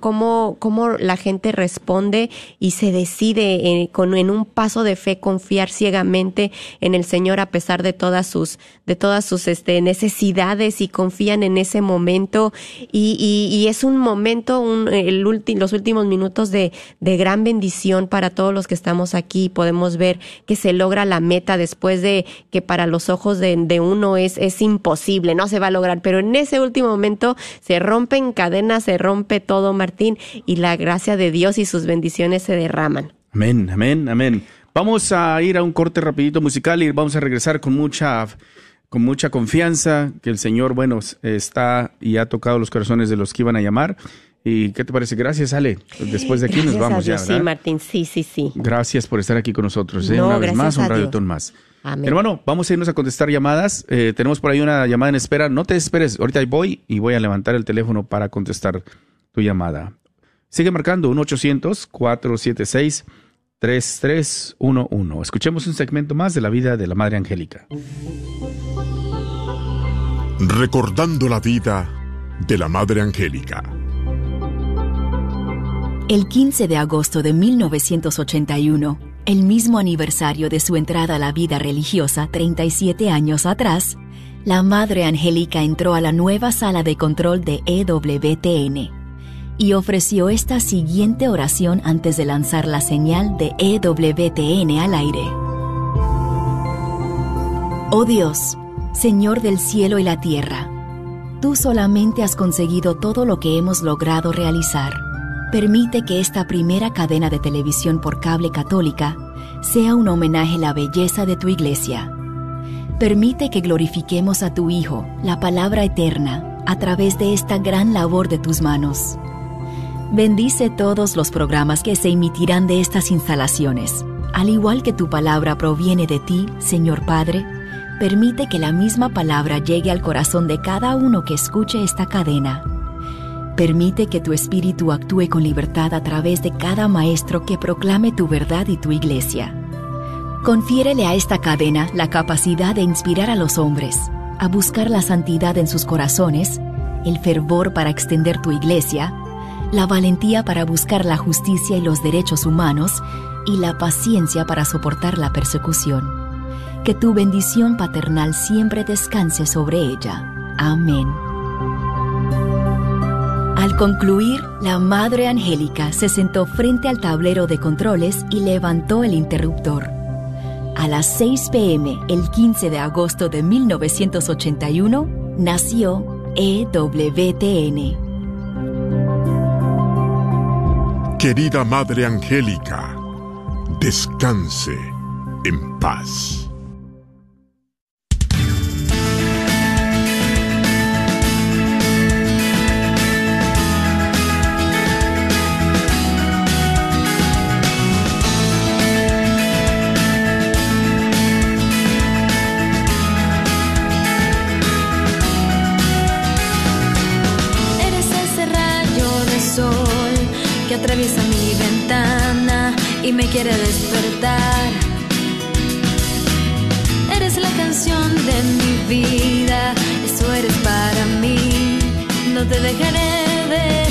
cómo, cómo, la gente responde y se decide con, en un paso de fe confiar ciegamente en el Señor a pesar de todas sus, de todas sus este, necesidades y confían en ese momento. Y, y, es un momento, un, el los últimos minutos de, de gran bendición para todos los que estamos aquí. Podemos ver que se logra la meta después de que para los ojos de, de uno es, es imposible, no se va a lograr, pero en ese último momento se rompen cadenas, se rompe todo Martín, y la gracia de Dios y sus bendiciones se derraman. Amén, amén, amén. Vamos a ir a un corte rapidito musical y vamos a regresar con mucha con mucha confianza que el Señor, bueno, está y ha tocado los corazones de los que iban a llamar. ¿Y qué te parece? Gracias, Ale. Después de aquí nos vamos ya, Sí, Martín, sí, sí, sí. Gracias por estar aquí con nosotros. ¿eh? una vez más, un radiotón más. Amén. Hermano, vamos a irnos a contestar llamadas. Eh, tenemos por ahí una llamada en espera. No te esperes, ahorita voy y voy a levantar el teléfono para contestar tu llamada. Sigue marcando 1-800-476-3311. Escuchemos un segmento más de la vida de la Madre Angélica. Recordando la vida de la Madre Angélica. El 15 de agosto de 1981, el mismo aniversario de su entrada a la vida religiosa 37 años atrás, la Madre Angélica entró a la nueva sala de control de EWTN y ofreció esta siguiente oración antes de lanzar la señal de EWTN al aire. Oh Dios, Señor del cielo y la tierra, tú solamente has conseguido todo lo que hemos logrado realizar. Permite que esta primera cadena de televisión por cable católica sea un homenaje a la belleza de tu iglesia. Permite que glorifiquemos a tu Hijo, la palabra eterna, a través de esta gran labor de tus manos. Bendice todos los programas que se emitirán de estas instalaciones. Al igual que tu palabra proviene de ti, Señor Padre, permite que la misma palabra llegue al corazón de cada uno que escuche esta cadena. Permite que tu espíritu actúe con libertad a través de cada maestro que proclame tu verdad y tu iglesia. Confiérele a esta cadena la capacidad de inspirar a los hombres, a buscar la santidad en sus corazones, el fervor para extender tu iglesia, la valentía para buscar la justicia y los derechos humanos y la paciencia para soportar la persecución. Que tu bendición paternal siempre descanse sobre ella. Amén. Al concluir, la Madre Angélica se sentó frente al tablero de controles y levantó el interruptor. A las 6 pm, el 15 de agosto de 1981, nació EWTN. Querida Madre Angélica, descanse en paz. Y me quiere despertar. Eres la canción de mi vida, eso eres para mí, no te dejaré de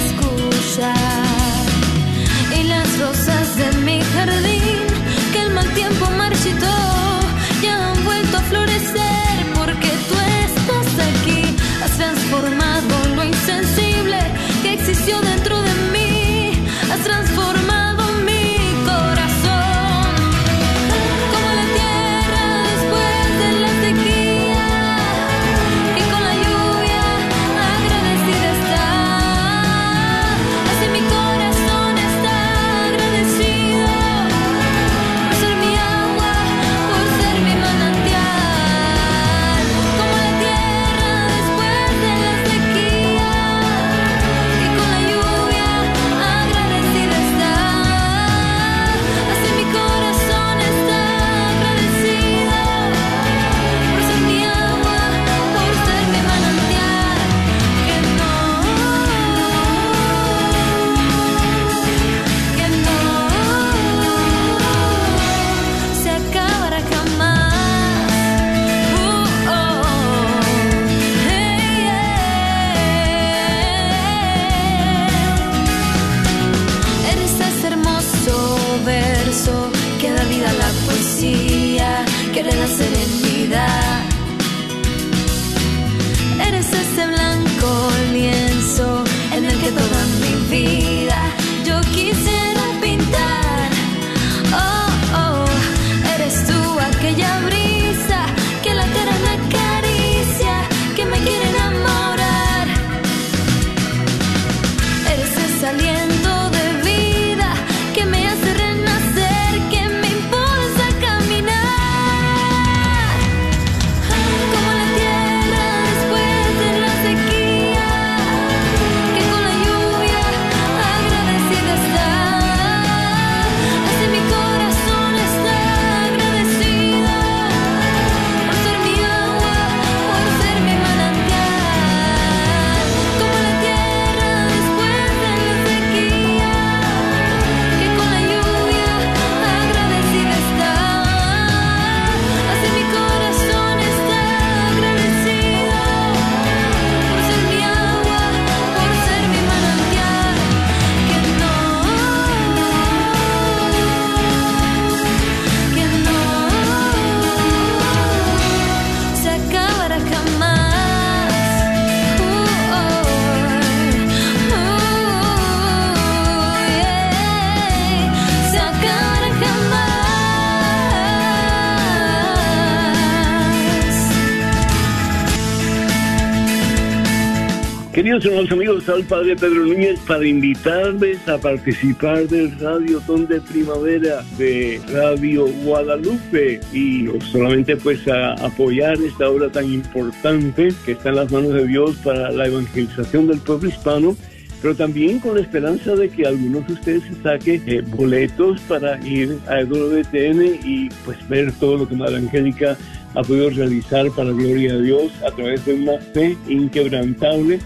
al Padre Pedro Núñez para invitarles a participar del Radio Ton de Primavera de Radio Guadalupe. Y no solamente pues a apoyar esta obra tan importante que está en las manos de Dios para la evangelización del pueblo hispano, pero también con la esperanza de que algunos de ustedes se saquen eh, boletos para ir a WTN y pues ver todo lo que Madre Angélica ha podido realizar para gloria de Dios a través de una fe inquebrantable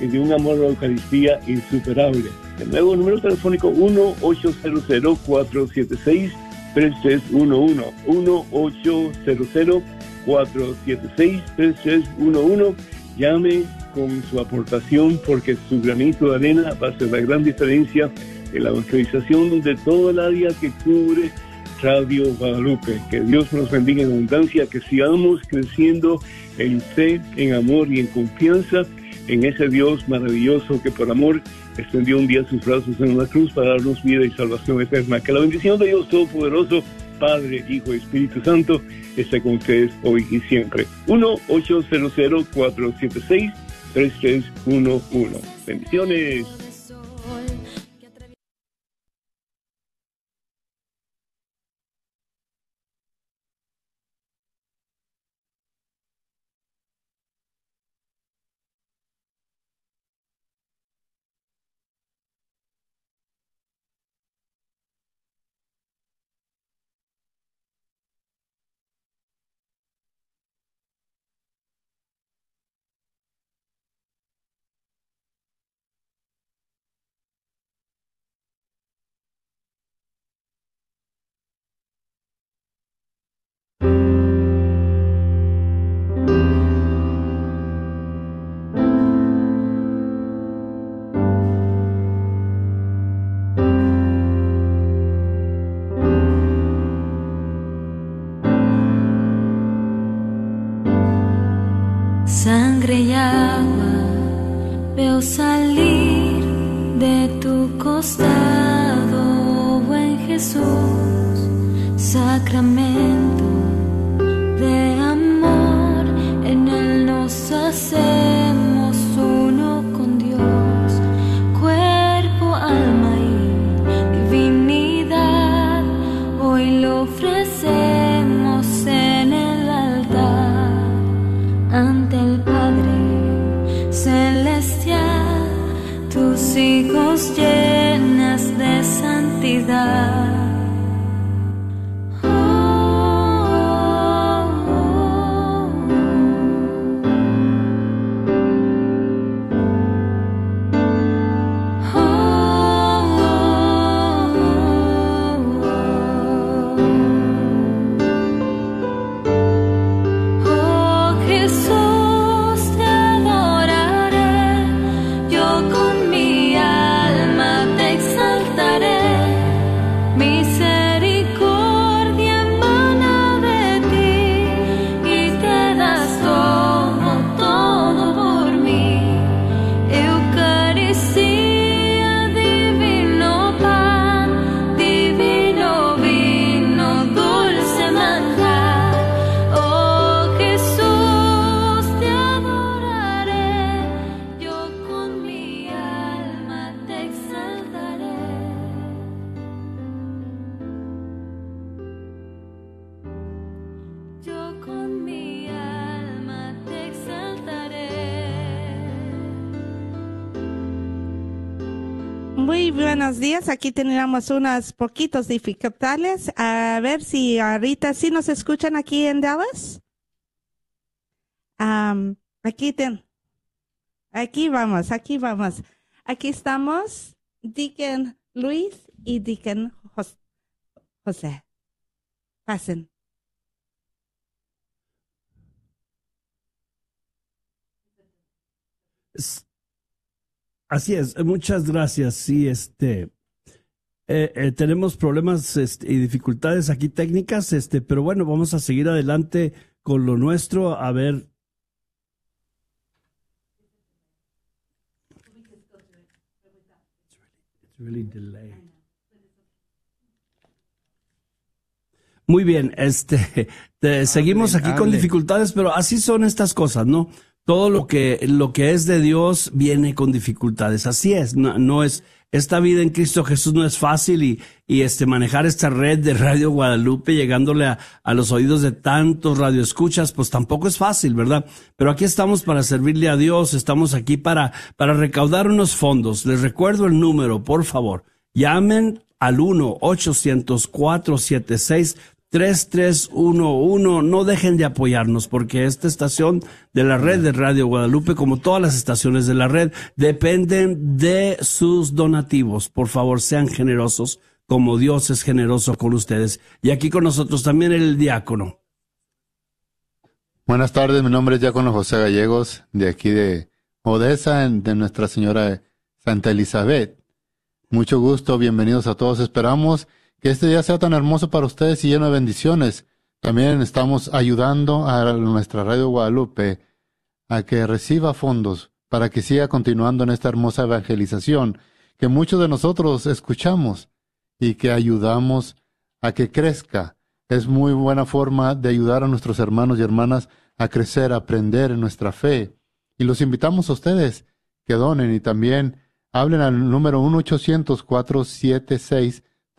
y de un amor a la Eucaristía insuperable. De nuevo, número telefónico 1-800-476-3311. 1-800-476-3311. Llame con su aportación porque su granito de arena va a ser la gran diferencia en la evangelización de todo el área que cubre Radio Guadalupe. Que Dios nos bendiga en abundancia, que sigamos creciendo en fe, en amor y en confianza en ese Dios maravilloso que por amor extendió un día sus brazos en una cruz para darnos vida y salvación eterna. Que la bendición de Dios Todopoderoso, Padre, Hijo y Espíritu Santo, esté con ustedes hoy y siempre. 1-800-476-3311. Bendiciones. Teníamos unas poquitos dificultades. A ver si ahorita sí nos escuchan aquí en Dallas. Am, aquí ten, aquí vamos, aquí vamos. Aquí estamos, Deacon Luis y Deacon Jos- José. Pasen. Así es, muchas gracias. Sí, este, eh, eh, tenemos problemas este, y dificultades aquí técnicas, este, pero bueno, vamos a seguir adelante con lo nuestro. A ver. Muy bien, este, te- seguimos aquí con dificultades, pero así son estas cosas, ¿no? Todo lo que, lo que es de Dios viene con dificultades. Así es, no, no es, esta vida en Cristo Jesús no es fácil y, y este, manejar esta red de Radio Guadalupe llegándole a, a los oídos de tantos radioescuchas, pues tampoco es fácil, ¿verdad? Pero aquí estamos para servirle a Dios, estamos aquí para, para recaudar unos fondos. Les recuerdo el número, por favor. Llamen al 1-800-476 3311. No dejen de apoyarnos porque esta estación de la red de Radio Guadalupe, como todas las estaciones de la red, dependen de sus donativos. Por favor, sean generosos como Dios es generoso con ustedes. Y aquí con nosotros también el diácono. Buenas tardes, mi nombre es Diácono José Gallegos, de aquí de Odessa, de Nuestra Señora Santa Elizabeth. Mucho gusto, bienvenidos a todos. Esperamos que este día sea tan hermoso para ustedes y lleno de bendiciones. También estamos ayudando a nuestra Radio Guadalupe a que reciba fondos para que siga continuando en esta hermosa evangelización que muchos de nosotros escuchamos y que ayudamos a que crezca. Es muy buena forma de ayudar a nuestros hermanos y hermanas a crecer, a aprender en nuestra fe. Y los invitamos a ustedes que donen y también hablen al número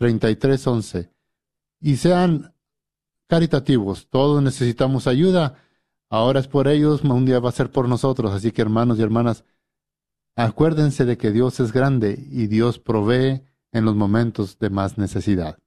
1-800-476-3311 y sean caritativos. Todos necesitamos ayuda. Ahora es por ellos, un día va a ser por nosotros. Así que hermanos y hermanas, acuérdense de que Dios es grande y Dios provee en los momentos de más necesidad.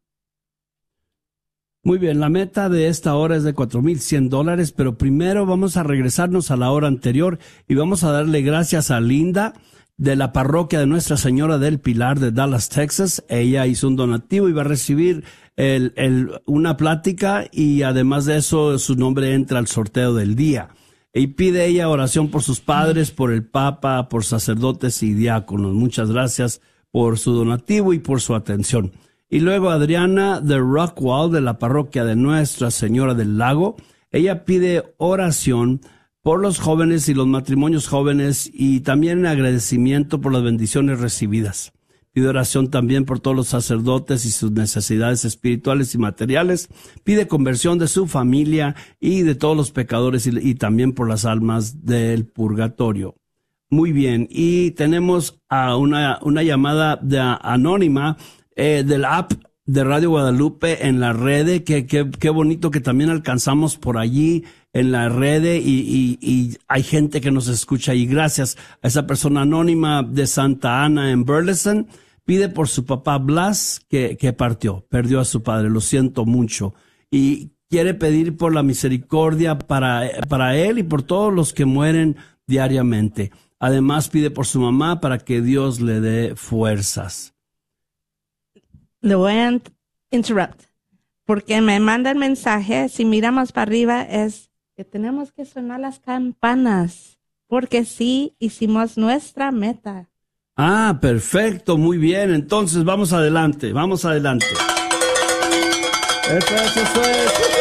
Muy bien, la meta de esta hora es de 4.100 dólares, pero primero vamos a regresarnos a la hora anterior y vamos a darle gracias a Linda de la parroquia de Nuestra Señora del Pilar de Dallas, Texas. Ella hizo un donativo y va a recibir el, el- una plática y además de eso su nombre entra al sorteo del día. Y pide ella oración por sus padres, por el Papa, por sacerdotes y diáconos. Muchas gracias por su donativo y por su atención. Y luego Adriana de Rockwall, de la parroquia de Nuestra Señora del Lago, ella pide oración por los jóvenes y los matrimonios jóvenes y también en agradecimiento por las bendiciones recibidas. Pide oración también por todos los sacerdotes y sus necesidades espirituales y materiales. Pide conversión de su familia y de todos los pecadores y, también por las almas del purgatorio. Muy bien, y tenemos a una, una llamada de anónima eh, del app de Radio Guadalupe en la red, que, que, qué bonito que también alcanzamos por allí en la red y, y, y hay gente que nos escucha y gracias a esa persona anónima de Santa Ana en Burleson, pide por su papá Blas que, que partió, perdió a su padre, lo siento mucho y quiere pedir por la misericordia para, para él y por todos los que mueren diariamente. Además pide por su mamá para que Dios le dé fuerzas. Le voy a interrupt. Porque me mandan mensaje, si miramos para arriba, es que tenemos que sonar las campanas. Porque sí hicimos nuestra meta. Ah, perfecto, muy bien. Entonces vamos adelante, vamos adelante. Eso es, eso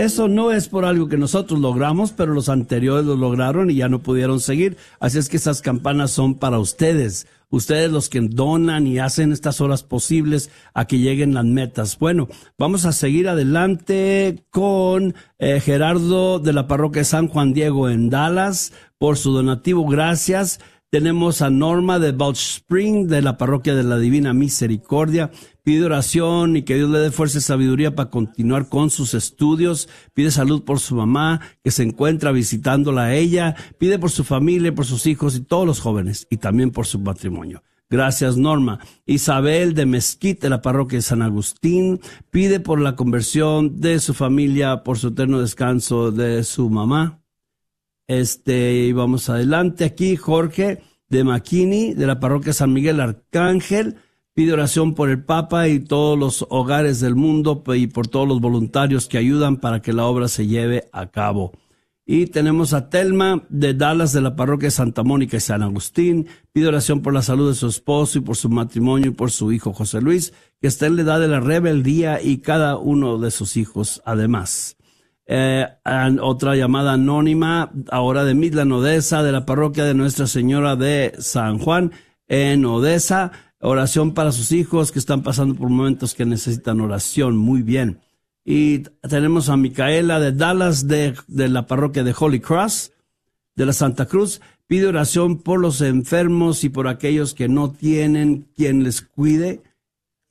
Eso no es por algo que nosotros logramos, pero los anteriores lo lograron y ya no pudieron seguir. Así es que esas campanas son para ustedes. Ustedes los que donan y hacen estas horas posibles a que lleguen las metas. Bueno, vamos a seguir adelante con eh, Gerardo de la parroquia San Juan Diego en Dallas por su donativo. Gracias. Tenemos a Norma de Balch Spring de la parroquia de la Divina Misericordia. Pide oración y que Dios le dé fuerza y sabiduría para continuar con sus estudios. Pide salud por su mamá que se encuentra visitándola a ella. Pide por su familia, por sus hijos y todos los jóvenes y también por su matrimonio. Gracias, Norma. Isabel de Mezquite, de la parroquia de San Agustín, pide por la conversión de su familia, por su eterno descanso de su mamá. Este, y vamos adelante aquí, Jorge de Maquini, de la parroquia San Miguel Arcángel, pide oración por el Papa y todos los hogares del mundo y por todos los voluntarios que ayudan para que la obra se lleve a cabo. Y tenemos a Telma de Dallas de la parroquia Santa Mónica y San Agustín. Pide oración por la salud de su esposo y por su matrimonio y por su hijo José Luis, que está en la edad de la rebeldía y cada uno de sus hijos además. Eh, otra llamada anónima, ahora de Midland, Odessa, de la parroquia de Nuestra Señora de San Juan, en Odessa. Oración para sus hijos que están pasando por momentos que necesitan oración. Muy bien. Y tenemos a Micaela de Dallas, de, de la parroquia de Holy Cross, de la Santa Cruz. Pide oración por los enfermos y por aquellos que no tienen quien les cuide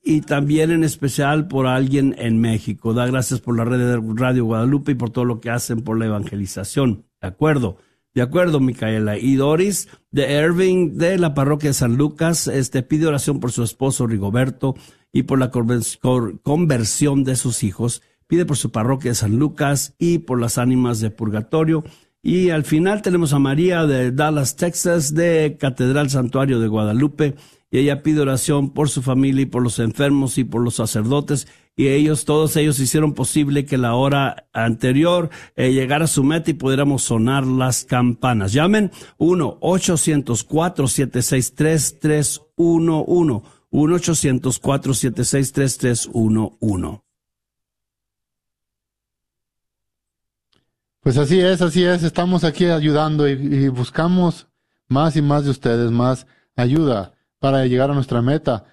y también en especial por alguien en México. Da gracias por la red de Radio Guadalupe y por todo lo que hacen por la evangelización. De acuerdo. De acuerdo, Micaela. Y Doris de Irving, de la parroquia de San Lucas, este, pide oración por su esposo Rigoberto y por la conversión de sus hijos. Pide por su parroquia de San Lucas y por las ánimas de purgatorio. Y al final tenemos a María de Dallas, Texas, de Catedral Santuario de Guadalupe y ella pide oración por su familia y por los enfermos y por los sacerdotes y ellos, todos ellos hicieron posible que la hora anterior eh, llegara a su meta y pudiéramos sonar las campanas. Llamen 1-800-476-3311. 1-800-476-3311. Pues así es, así es. Estamos aquí ayudando y, y buscamos más y más de ustedes, más ayuda para llegar a nuestra meta.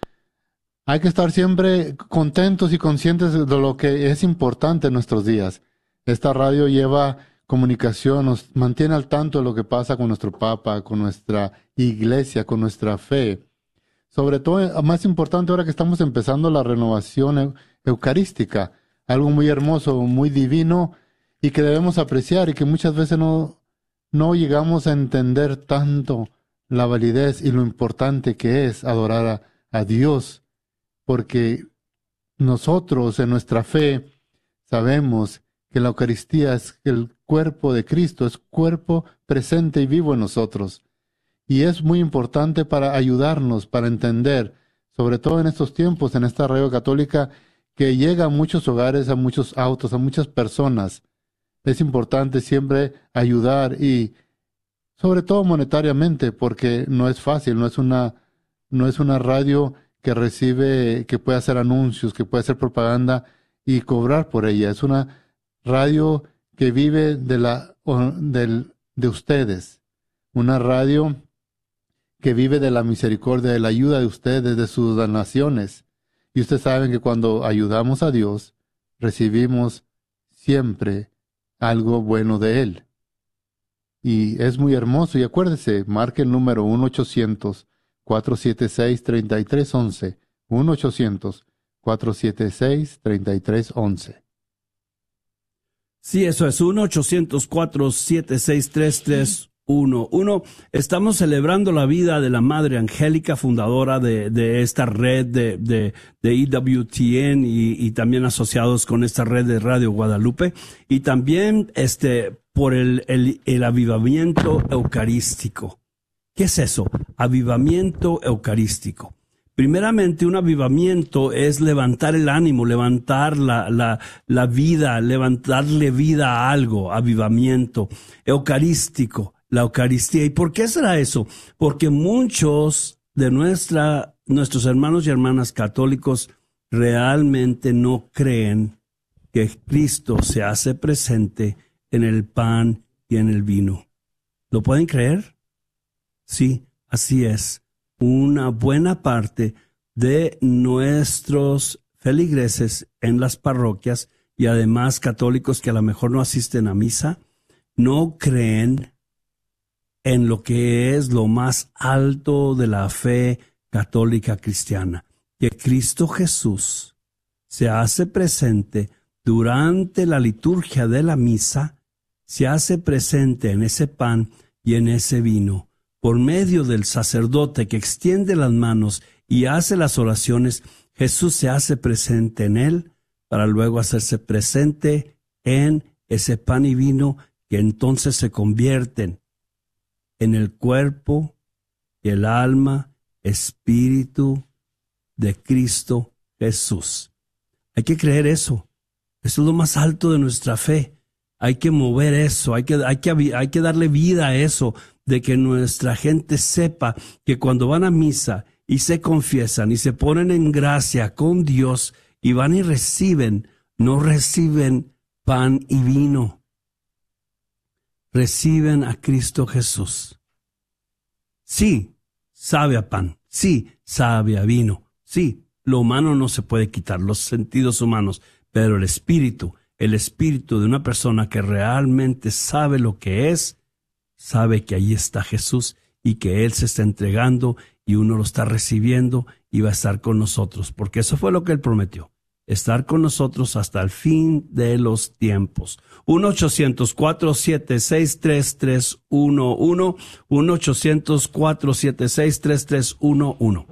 Hay que estar siempre contentos y conscientes de lo que es importante en nuestros días. Esta radio lleva comunicación, nos mantiene al tanto de lo que pasa con nuestro Papa, con nuestra iglesia, con nuestra fe. Sobre todo, más importante ahora que estamos empezando la renovación eucarística, algo muy hermoso, muy divino y que debemos apreciar y que muchas veces no, no llegamos a entender tanto la validez y lo importante que es adorar a, Dios, porque nosotros en nuestra fe sabemos que la Eucaristía es el cuerpo de Cristo, es cuerpo presente y vivo en nosotros. Y es muy importante para ayudarnos, para entender, sobre todo en estos tiempos, en esta radio católica, que llega a muchos hogares, a muchos autos, a muchas personas. Es importante siempre ayudar y sobre todo monetariamente, porque no es fácil, no es una, no es una radio que recibe, que puede hacer anuncios, que puede hacer propaganda y cobrar por ella. Es una radio que vive de la, de ustedes, una radio que vive de la misericordia, de la ayuda de ustedes, de sus donaciones. Y ustedes saben que cuando ayudamos a Dios, recibimos siempre algo bueno de Él. Y es muy hermoso. Y acuérdese, marque el número 1-800-476-3311. 1-800-476-3311. Sí, eso es 1-800-476-3311. Estamos celebrando la vida de la Madre Angélica, fundadora de, de esta red de, de, de EWTN y, y, también asociados con esta red de Radio Guadalupe. Y también este, por el, el, avivamiento eucarístico. ¿Qué es eso? Avivamiento eucarístico. Primeramente, un avivamiento es levantar el ánimo, levantar la, la, vida, levantarle vida a algo, avivamiento eucarístico, la Eucaristía. ¿Y por qué será eso? Porque muchos de nuestra, nuestros hermanos y hermanas católicos realmente no creen que Cristo se hace presente en el pan y en el vino. ¿Lo pueden creer? Sí, así es. Una buena parte de nuestros feligreses en las parroquias y además católicos que a lo mejor no asisten a misa, no creen en lo que es lo más alto de la fe católica cristiana, que Cristo Jesús se hace presente durante la liturgia de la misa, se hace presente en ese pan y en ese vino, por medio del sacerdote que extiende las manos y hace las oraciones, Jesús se hace presente en él para luego hacerse presente en ese pan y vino que entonces se convierten en el cuerpo y el alma, espíritu de Cristo Jesús. Hay que creer eso. Eso es lo más alto de nuestra fe. Hay que mover eso, hay que, hay que, hay que darle vida a eso, de que nuestra gente sepa que cuando van a misa y se confiesan y se ponen en gracia con Dios y van y reciben, no reciben pan y vino, reciben a Cristo Jesús. Sí, sabe a pan, sí, sabe a vino, sí, lo humano no se puede quitar, los sentidos humanos, pero el espíritu, el espíritu de una persona que realmente sabe lo que es, sabe que ahí está Jesús y que Él se está entregando y uno lo está recibiendo y va a estar con nosotros, porque eso fue lo que Él prometió estar con nosotros hasta el fin de los tiempos. 1-800-476-3311, 1-800-476-3311.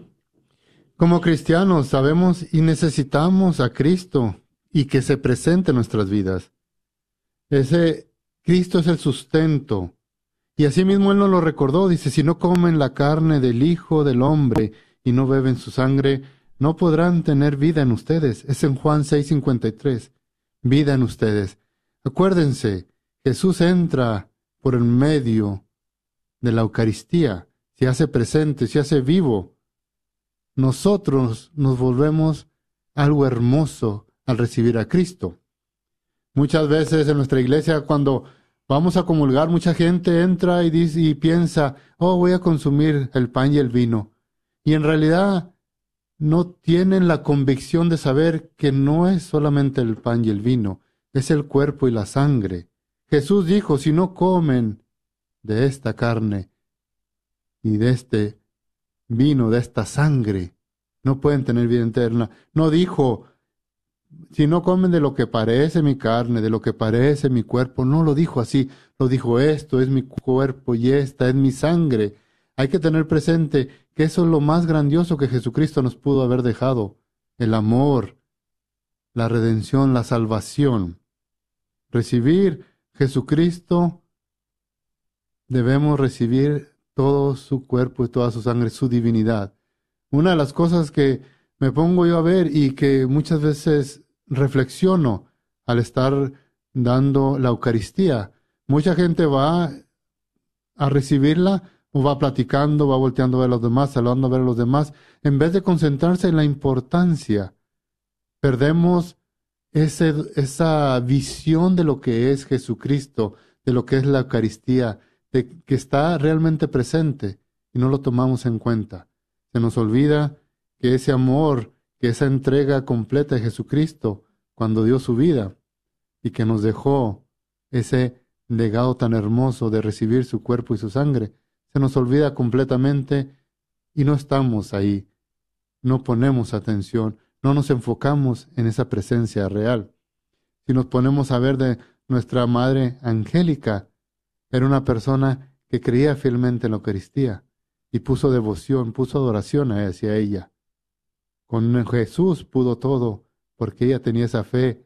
Como cristianos sabemos y necesitamos a Cristo y que se presente en nuestras vidas. Ese Cristo es el sustento. Y asimismo Él nos lo recordó, dice, si no comen la carne del Hijo del Hombre y no beben su sangre, no podrán tener vida en ustedes. Es en Juan 6:53. Vida en ustedes. Acuérdense, Jesús entra por el medio de la Eucaristía, se hace presente, se hace vivo. Nosotros nos volvemos algo hermoso al recibir a Cristo. Muchas veces en nuestra iglesia cuando vamos a comulgar, mucha gente entra y, dice, y piensa, oh, voy a consumir el pan y el vino. Y en realidad no tienen la convicción de saber que no es solamente el pan y el vino, es el cuerpo y la sangre. Jesús dijo, si no comen de esta carne y de este vino, de esta sangre, no pueden tener vida eterna. No dijo, si no comen de lo que parece mi carne, de lo que parece mi cuerpo, no lo dijo así, lo dijo esto es mi cuerpo y esta es mi sangre. Hay que tener presente que eso es lo más grandioso que Jesucristo nos pudo haber dejado, el amor, la redención, la salvación. Recibir Jesucristo, debemos recibir todo su cuerpo y toda su sangre, su divinidad. Una de las cosas que me pongo yo a ver y que muchas veces reflexiono al estar dando la Eucaristía, mucha gente va a recibirla va platicando, va volteando a ver a los demás, saludando a ver a los demás, en vez de concentrarse en la importancia. Perdemos ese, esa visión de lo que es Jesucristo, de lo que es la Eucaristía, de que está realmente presente y no lo tomamos en cuenta. Se nos olvida que ese amor, que esa entrega completa de Jesucristo, cuando dio su vida y que nos dejó ese legado tan hermoso de recibir su cuerpo y su sangre, se nos olvida completamente y no estamos ahí, no ponemos atención, no nos enfocamos en esa presencia real. Si nos ponemos a ver de nuestra Madre Angélica, era una persona que creía fielmente en la Eucaristía y puso devoción, puso adoración hacia ella. Con Jesús pudo todo, porque ella tenía esa fe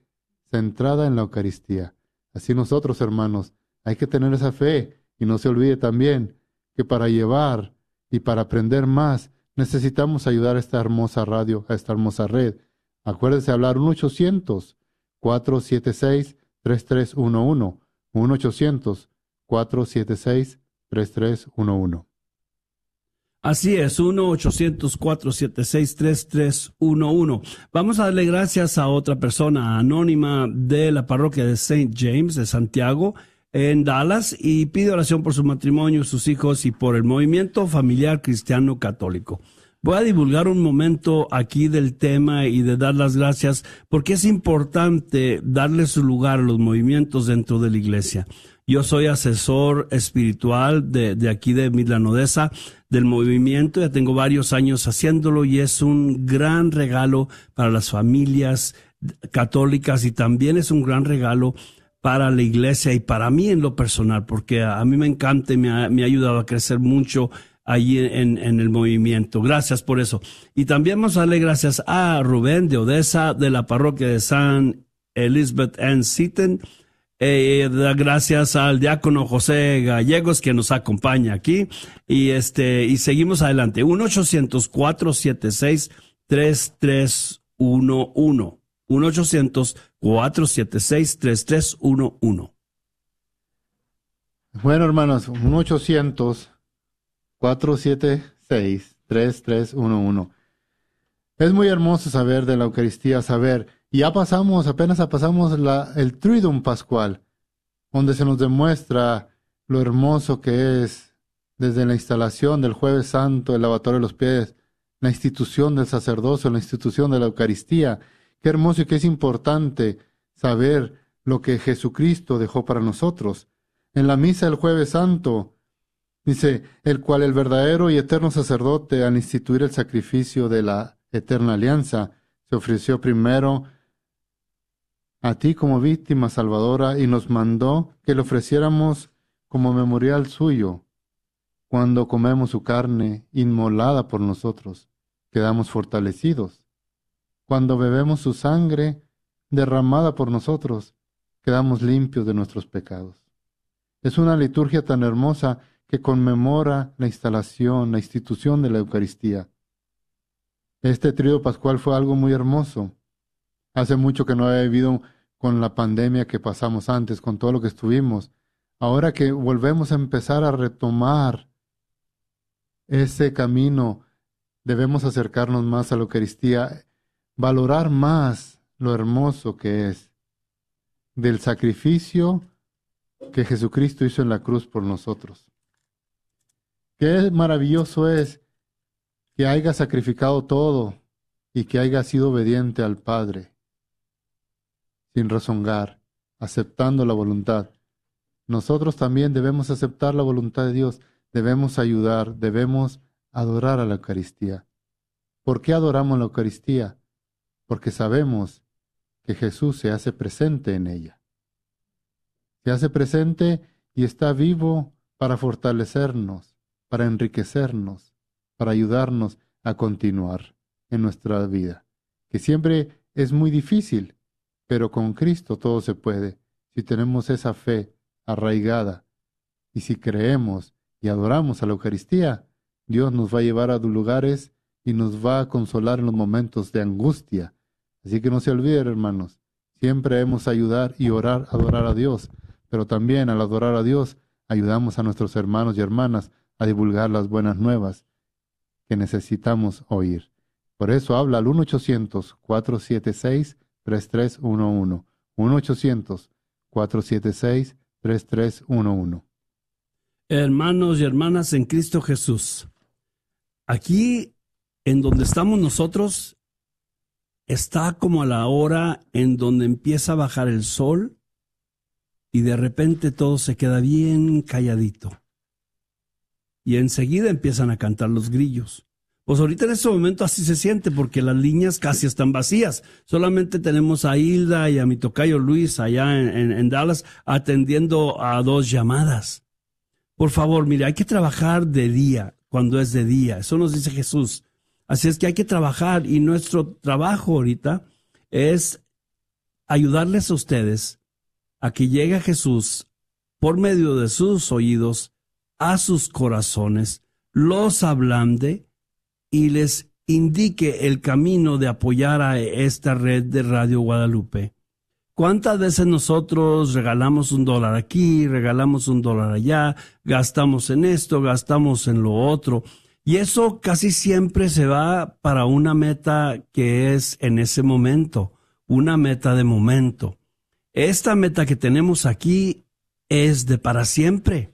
centrada en la Eucaristía. Así nosotros, hermanos, hay que tener esa fe y no se olvide también que para llevar y para aprender más necesitamos ayudar a esta hermosa radio, a esta hermosa red. Acuérdese hablar 1-800-476-3311. 1-800-476-3311. Así es, 1-800-476-3311. Vamos a darle gracias a otra persona anónima de la parroquia de St. James de Santiago en Dallas y pide oración por su matrimonio, sus hijos y por el movimiento familiar cristiano católico. Voy a divulgar un momento aquí del tema y de dar las gracias porque es importante darle su lugar a los movimientos dentro de la iglesia. Yo soy asesor espiritual de, de aquí de Midlanodesa, del movimiento. Ya tengo varios años haciéndolo y es un gran regalo para las familias católicas y también es un gran regalo para la iglesia y para mí en lo personal, porque a, mí me encanta y me ha, me ha ayudado a crecer mucho allí en, en, el movimiento. Gracias por eso. Y también vamos a darle gracias a Rubén de Odessa, de la parroquia de San Elizabeth and Seaton eh, gracias al diácono José Gallegos que nos acompaña aquí. Y este seguimos adelante. 1 800 476 3311 1 800 476 3311 Bueno, hermanos, 1 800 476 3311 Es muy hermoso saber de la Eucaristía, saber ya pasamos, apenas pasamos la, el Triduum Pascual, donde se nos demuestra lo hermoso que es desde la instalación del Jueves Santo, el lavatorio de los pies, la institución del sacerdocio, la institución de la Eucaristía. Qué hermoso y qué es importante saber lo que Jesucristo dejó para nosotros. En la misa del Jueves Santo dice, el cual el verdadero y eterno sacerdote al instituir el sacrificio de la eterna alianza se ofreció primero a ti como víctima salvadora y nos mandó que le ofreciéramos como memorial suyo. Cuando comemos su carne inmolada por nosotros, quedamos fortalecidos. Cuando bebemos su sangre derramada por nosotros, quedamos limpios de nuestros pecados. Es una liturgia tan hermosa que conmemora la instalación, la institución de la Eucaristía. Este trío pascual fue algo muy hermoso Hace mucho que no había vivido con la pandemia que pasamos antes, con todo lo que estuvimos. Ahora que volvemos a empezar a retomar ese camino, debemos acercarnos más a la Eucaristía, valorar más lo hermoso que es del sacrificio que Jesucristo hizo en la cruz por nosotros. Qué maravilloso es que haya sacrificado todo y que haya sido obediente al Padre sin rezongar, aceptando la voluntad. Nosotros también debemos aceptar la voluntad de Dios, debemos ayudar, debemos adorar a la Eucaristía. ¿Por qué adoramos la Eucaristía? Porque sabemos que Jesús se hace presente en ella. Se hace presente y está vivo para fortalecernos, para enriquecernos, para ayudarnos a continuar en nuestra vida, que siempre es muy difícil, pero con Cristo todo se puede, si tenemos esa fe arraigada y si creemos y adoramos a la Eucaristía, Dios nos va a llevar a lugares y nos va a consolar en los momentos de angustia. Así que no se olviden, hermanos, siempre debemos ayudar y orar, adorar a Dios, pero también al adorar a Dios ayudamos a nuestros hermanos y hermanas a divulgar las buenas nuevas que necesitamos oír. Por eso habla al 1 800 476 3311 1-800-476-3311. Hermanos y hermanas en Cristo Jesús, aquí en donde estamos nosotros está como a la hora en donde empieza a bajar el sol y de repente todo se queda bien calladito. Y enseguida empiezan a cantar los grillos. Pues ahorita en este momento así se siente porque las líneas casi están vacías. Solamente tenemos a Hilda y a mi tocayo Luis allá en, Dallas atendiendo a dos llamadas. Por favor, mire, hay que trabajar de día cuando es de día. Eso nos dice Jesús. Así es que hay que trabajar y nuestro trabajo ahorita es ayudarles a ustedes a que llegue Jesús por medio de sus oídos a sus corazones, los ablande y les indique el camino de apoyar a esta red de Radio Guadalupe. ¿Cuántas veces nosotros regalamos un dólar aquí, regalamos un dólar allá, gastamos en esto, gastamos en lo otro? Y eso casi siempre se va para una meta que es en ese momento, una meta de momento. Esta meta que tenemos aquí es de para siempre.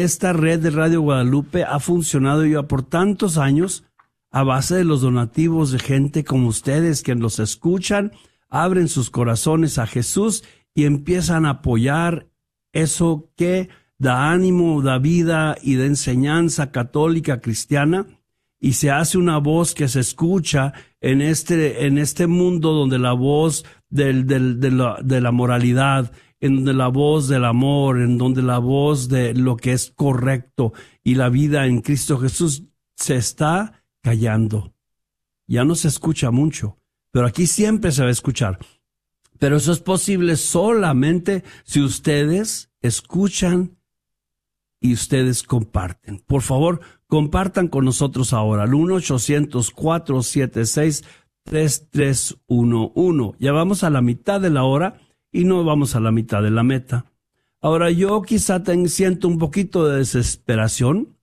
Esta red de Radio Guadalupe ha funcionado ya por tantos años a base de los donativos de gente como ustedes que los escuchan, abren sus corazones a Jesús y empiezan a apoyar eso que da ánimo, da vida y da enseñanza católica cristiana y se hace una voz que se escucha en este, en este mundo donde la voz de, la, de la moralidad, en donde la voz del amor, en donde la voz de lo que es correcto y la vida en Cristo Jesús se está callando. Ya no se escucha mucho, pero aquí siempre se va a escuchar. Pero eso es posible solamente si ustedes escuchan y ustedes comparten. Por favor, compartan con nosotros ahora al 1-800-476-3311. Ya vamos a la mitad de la hora y no vamos a la mitad de la meta. Ahora yo quizá siento un poquito de desesperación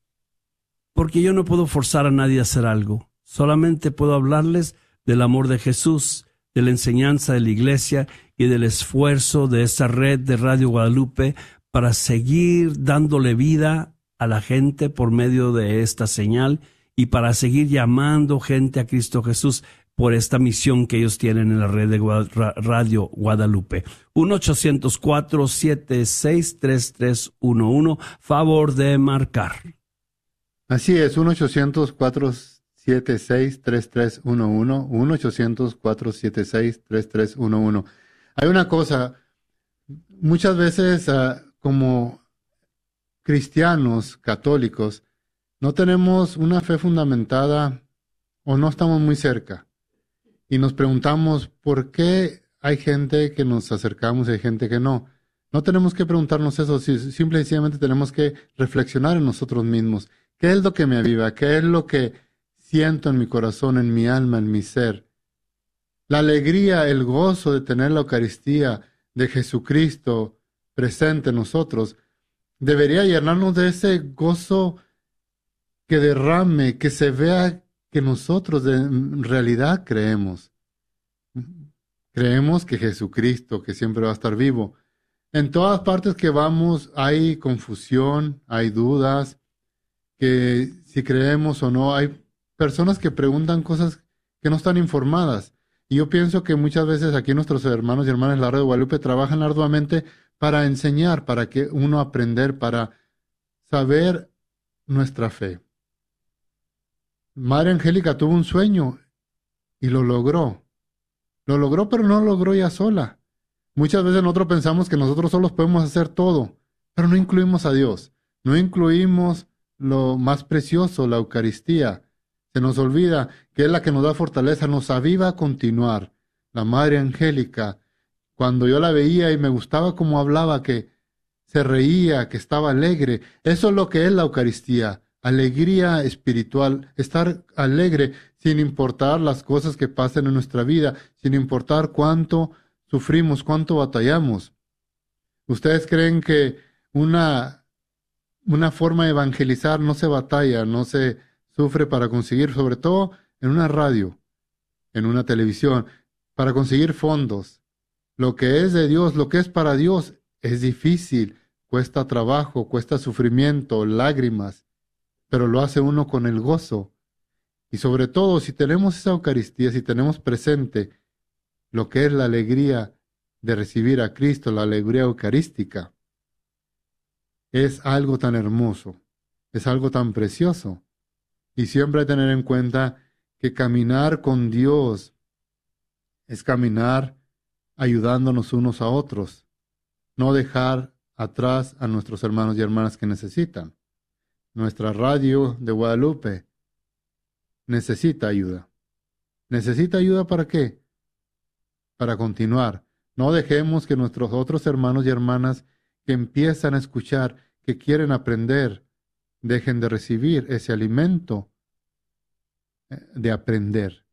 porque yo no puedo forzar a nadie a hacer algo. Solamente puedo hablarles del amor de Jesús de la enseñanza de la iglesia y del esfuerzo de esta red de Radio Guadalupe para seguir dándole vida a la gente por medio de esta señal y para seguir llamando gente a Cristo Jesús por esta misión que ellos tienen en la red de Radio Guadalupe. 1-800-476-3311. Favor de marcar. Así es, 1-800-476. 3311 1-800-476-3311. Hay una cosa, muchas veces uh, como cristianos católicos no tenemos una fe fundamentada o no estamos muy cerca y nos preguntamos por qué hay gente que nos acercamos y hay gente que no. No tenemos que preguntarnos eso, simple y sencillamente tenemos que reflexionar en nosotros mismos. ¿Qué es lo que me aviva? ¿Qué es lo que siento en mi corazón, en mi alma, en mi ser. La alegría, el gozo de tener la Eucaristía de Jesucristo presente en nosotros, debería llenarnos de ese gozo que derrame, que se vea que nosotros en realidad creemos. Creemos que Jesucristo, que siempre va a estar vivo. En todas partes que vamos hay confusión, hay dudas, que si creemos o no, hay personas que preguntan cosas que no están informadas. Y yo pienso que muchas veces aquí nuestros hermanos y hermanas de la red de Guadalupe trabajan arduamente para enseñar, para que uno aprender, para saber nuestra fe. Madre Angélica tuvo un sueño y lo logró. Lo logró, pero no lo logró ella sola. Muchas veces nosotros pensamos que nosotros solos podemos hacer todo, pero no incluimos a Dios. No incluimos lo más precioso, la Eucaristía. Se nos olvida que es la que nos da fortaleza, nos aviva a continuar. La Madre Angélica, cuando yo la veía y me gustaba cómo hablaba, que se reía, que estaba alegre, eso es lo que es la Eucaristía, alegría espiritual, estar alegre sin importar las cosas que pasen en nuestra vida, sin importar cuánto sufrimos, cuánto batallamos. ¿Ustedes creen que una, una forma de evangelizar no se batalla, no se sufre para conseguir, sobre todo en una radio, en una televisión, para conseguir fondos. Lo que es de Dios, lo que es para Dios, es difícil, cuesta trabajo, cuesta sufrimiento, lágrimas, pero lo hace uno con el gozo. Y sobre todo, si tenemos esa Eucaristía, si tenemos presente lo que es la alegría de recibir a Cristo, la alegría eucarística, es algo tan hermoso, es algo tan precioso. Y siempre hay tener en cuenta que caminar con Dios es caminar ayudándonos unos a otros, no dejar atrás a nuestros hermanos y hermanas que necesitan. Nuestra radio de Guadalupe necesita ayuda. ¿Necesita ayuda para qué? Para continuar. No dejemos que nuestros otros hermanos y hermanas que empiezan a escuchar, que quieren aprender, dejen de recibir ese alimento eh, de aprender.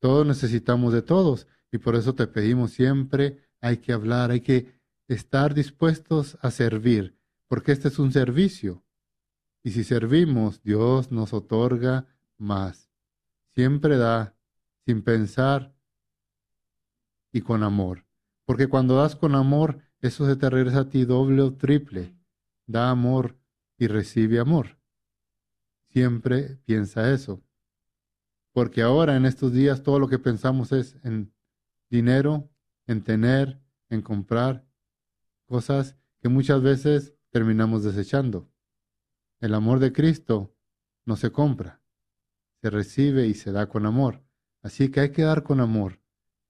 Todos necesitamos de todos y por eso te pedimos siempre, hay que hablar, hay que estar dispuestos a servir, porque este es un servicio. Y si servimos, Dios nos otorga más. Siempre da, sin pensar y con amor. Porque cuando das con amor, eso se te regresa a ti doble o triple. Da amor y recibe amor. Siempre piensa eso. Porque ahora en estos días todo lo que pensamos es en dinero, en tener, en comprar cosas que muchas veces terminamos desechando. El amor de Cristo no se compra, se recibe y se da con amor. Así que hay que dar con amor,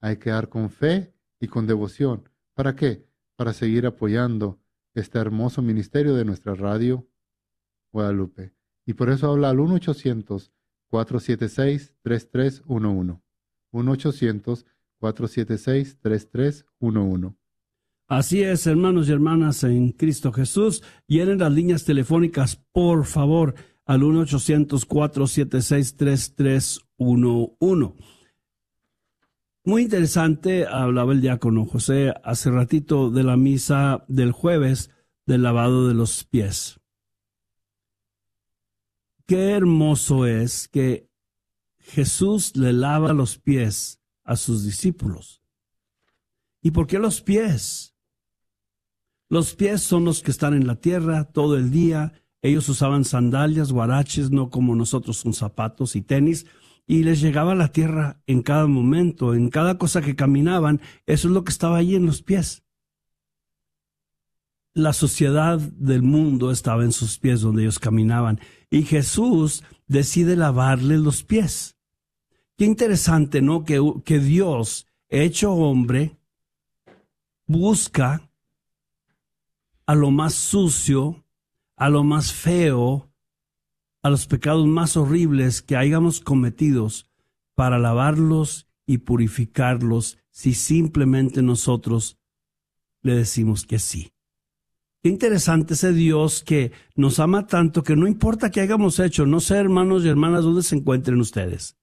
hay que dar con fe y con devoción. ¿Para qué? Para seguir apoyando este hermoso ministerio de nuestra radio Guadalupe. Y por eso habla al 1-800-476-3311. 1-800-476-3311. Así es, hermanos y hermanas en Cristo Jesús. Llenen las líneas telefónicas, por favor, al 1-800-476-3311. Muy interesante, hablaba el diácono José hace ratito de la misa del jueves del lavado de los pies. Qué hermoso es que Jesús le lava los pies a sus discípulos. ¿Y por qué los pies? Los pies son los que están en la tierra todo el día. Ellos usaban sandalias, guaraches, no como nosotros con zapatos y tenis y les llegaba la tierra en cada momento, en cada cosa que caminaban, eso es lo que estaba ahí en los pies. La sociedad del mundo estaba en sus pies donde ellos caminaban y Jesús decide lavarle los pies. Qué interesante, ¿no? Que, que Dios, hecho hombre, busca a lo más sucio, a lo más feo, a los pecados más horribles que hayamos cometidos para lavarlos y purificarlos si simplemente nosotros le decimos que sí. Qué interesante ese Dios que nos ama tanto que no importa qué hayamos hecho, no sé hermanos y hermanas dónde se encuentren ustedes.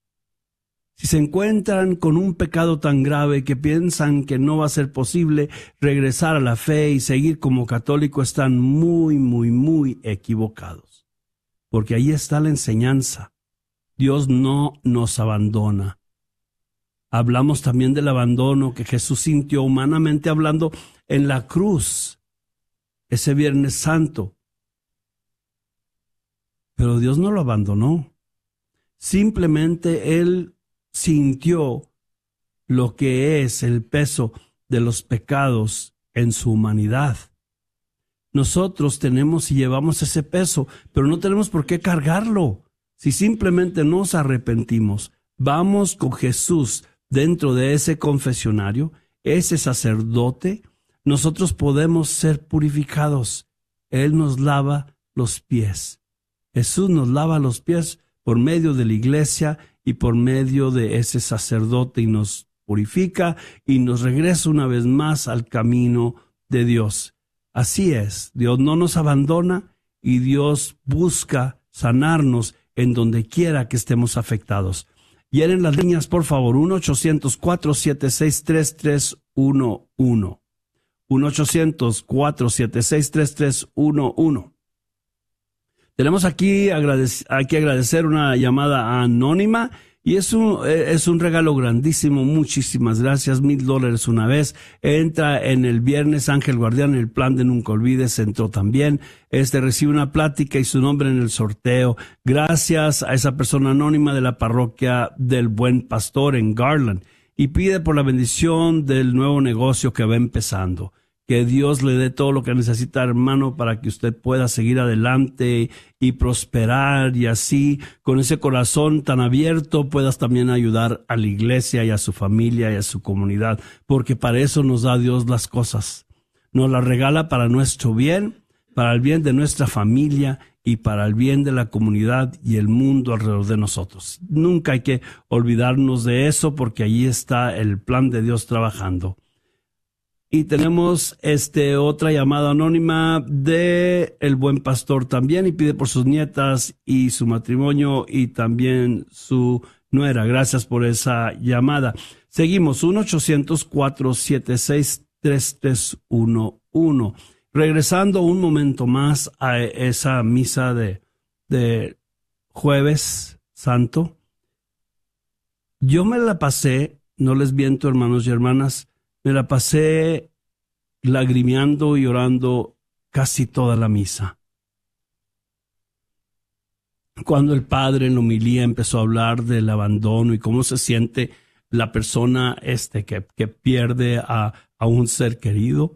Si se encuentran con un pecado tan grave que piensan que no va a ser posible regresar a la fe y seguir como católico, están muy, muy, muy equivocados porque ahí está la enseñanza. Dios no nos abandona. Hablamos también del abandono que Jesús sintió humanamente hablando en la cruz ese Viernes Santo. Pero Dios no lo abandonó. Simplemente Él sintió lo que es el peso de los pecados en su humanidad. Nosotros tenemos y llevamos ese peso, pero no tenemos por qué cargarlo. Si simplemente nos arrepentimos, vamos con Jesús dentro de ese confesionario, ese sacerdote, nosotros podemos ser purificados. Él nos lava los pies. Jesús nos lava los pies por medio de la iglesia y por medio de ese sacerdote y nos purifica y nos regresa una vez más al camino de Dios. Así es, Dios no nos abandona y Dios busca sanarnos en donde quiera que estemos afectados. Y en las líneas, por favor, 1-800-476-3311. 1-800-476-3311. Tenemos aquí, agradecer una llamada anónima y es un, eh, es un regalo grandísimo. Muchísimas gracias. Mil dólares una vez. Entra en el viernes Ángel Guardián, el plan de Nunca Olvides entró también. Este recibe una plática y su nombre en el sorteo. Gracias a esa persona anónima de la parroquia del Buen Pastor en Garland. Y pide por la bendición del nuevo negocio que va empezando que Dios le dé todo lo que necesita, hermano, para que usted pueda seguir adelante y prosperar y así, con ese corazón tan abierto, puedas también ayudar a la iglesia y a su familia y a su comunidad, porque para eso nos da Dios las cosas. Nos las regala para nuestro bien, para el bien de nuestra familia y para el bien de la comunidad y el mundo alrededor de nosotros. Nunca hay que olvidarnos de eso porque allí está el plan de Dios trabajando. Y tenemos este otra llamada anónima de el buen pastor también y pide por sus nietas y su matrimonio y también su nuera. Gracias por esa llamada. Seguimos 1-800-476-3311. Regresando un momento más a esa misa de, de jueves santo. Yo me la pasé, no les viento hermanos y hermanas, me la pasé lagrimeando y orando casi toda la misa. Cuando el padre en homilía empezó a hablar del abandono y cómo se siente la persona este, que, que pierde a, a un ser querido,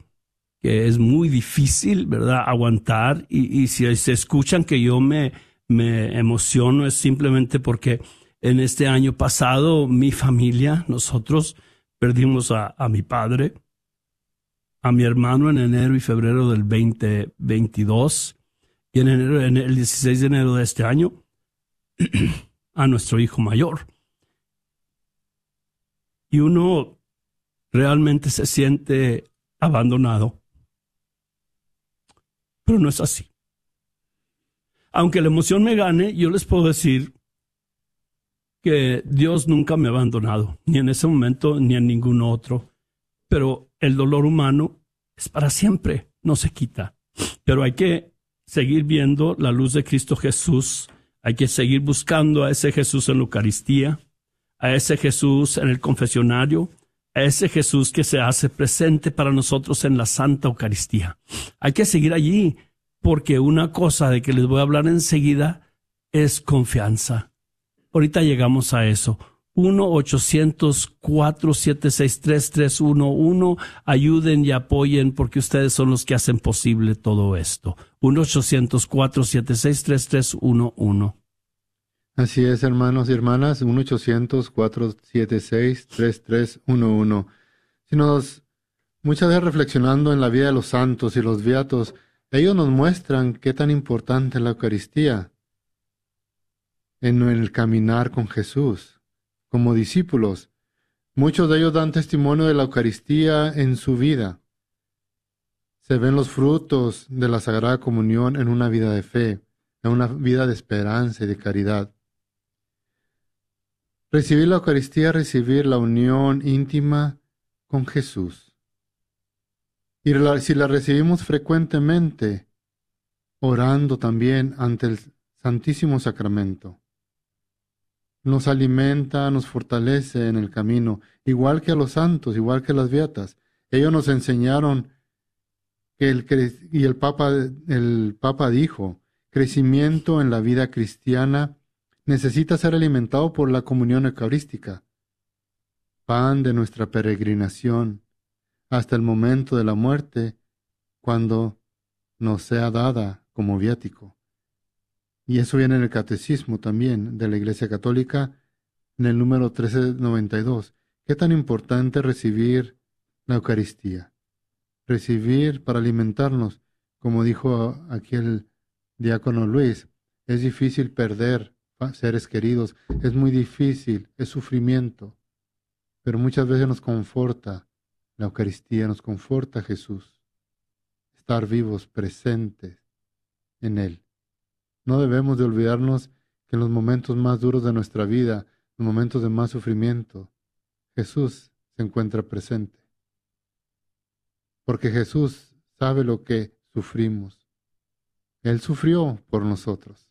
que es muy difícil, ¿verdad? Aguantar y, y si se escuchan que yo me, me emociono es simplemente porque en este año pasado mi familia, nosotros perdimos a, a mi padre, a mi hermano en enero y febrero del 2022 y en, enero, en el 16 de enero de este año a nuestro hijo mayor. Y uno realmente se siente abandonado. Pero no es así. Aunque la emoción me gane, yo les puedo decir que Dios nunca me ha abandonado, ni en ese momento ni en ningún otro. Pero el dolor humano es para siempre, no se quita. Pero hay que seguir viendo la luz de Cristo Jesús, hay que seguir buscando a ese Jesús en la Eucaristía, a ese Jesús en el confesionario, a ese Jesús que se hace presente para nosotros en la Santa Eucaristía. Hay que seguir allí, porque una cosa de que les voy a hablar enseguida es confianza. Ahorita llegamos a eso. 1-800-476-3311. Ayuden y apoyen porque ustedes son los que hacen posible todo esto. 1-800-476-3311. Así es, hermanos y hermanas, 1-800-476-3311. Si nos, muchas veces reflexionando en la vida de los santos y los beatos, ellos nos muestran qué tan importante es la Eucaristía en el caminar con Jesús, como discípulos. Muchos de ellos dan testimonio de la Eucaristía en su vida. Se ven los frutos de la Sagrada Comunión en una vida de fe, en una vida de esperanza y de caridad. Recibir la Eucaristía, recibir la unión íntima con Jesús. Y si la recibimos frecuentemente, orando también ante el Santísimo Sacramento. Nos alimenta, nos fortalece en el camino, igual que a los santos, igual que a las beatas. Ellos nos enseñaron que el y el Papa el Papa dijo, crecimiento en la vida cristiana necesita ser alimentado por la comunión eucarística, pan de nuestra peregrinación, hasta el momento de la muerte, cuando nos sea dada como viático. Y eso viene en el catecismo también de la Iglesia Católica, en el número 1392. Qué tan importante recibir la Eucaristía. Recibir para alimentarnos, como dijo aquí el diácono Luis, es difícil perder seres queridos. Es muy difícil, es sufrimiento, pero muchas veces nos conforta la Eucaristía, nos conforta Jesús. Estar vivos, presentes en Él. No debemos de olvidarnos que en los momentos más duros de nuestra vida, los momentos de más sufrimiento, Jesús se encuentra presente. Porque Jesús sabe lo que sufrimos. Él sufrió por nosotros.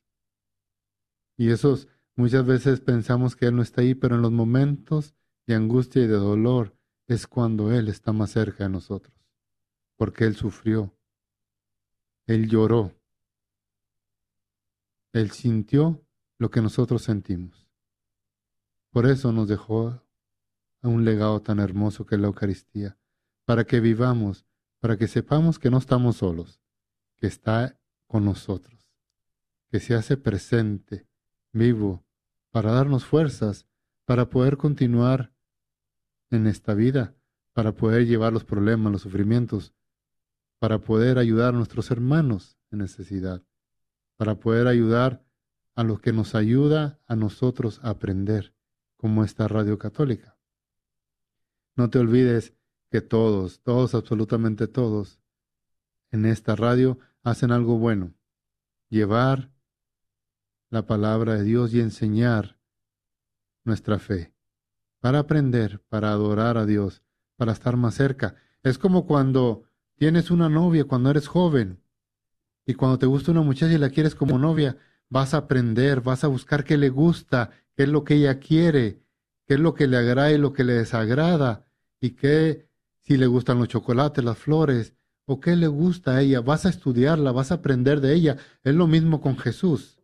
Y esos muchas veces pensamos que Él no está ahí, pero en los momentos de angustia y de dolor es cuando Él está más cerca de nosotros, porque Él sufrió, Él lloró, Él sintió lo que nosotros sentimos. Por eso nos dejó un legado tan hermoso que es la Eucaristía, para que vivamos, para que sepamos que no estamos solos, que está con nosotros, que se hace presente vivo para darnos fuerzas para poder continuar en esta vida, para poder llevar los problemas, los sufrimientos, para poder ayudar a nuestros hermanos en necesidad, para poder ayudar a los que nos ayuda a nosotros a aprender, como esta radio católica. No te olvides que todos, todos, absolutamente todos, en esta radio hacen algo bueno, llevar la palabra de Dios y enseñar nuestra fe, para aprender, para adorar a Dios, para estar más cerca. Es como cuando tienes una novia, cuando eres joven, y cuando te gusta una muchacha y la quieres como novia, vas a aprender, vas a buscar qué le gusta, qué es lo que ella quiere, qué es lo que le agrada y lo que le desagrada, y qué, si le gustan los chocolates, las flores, o qué le gusta a ella, vas a estudiarla, vas a aprender de ella. Es lo mismo con Jesús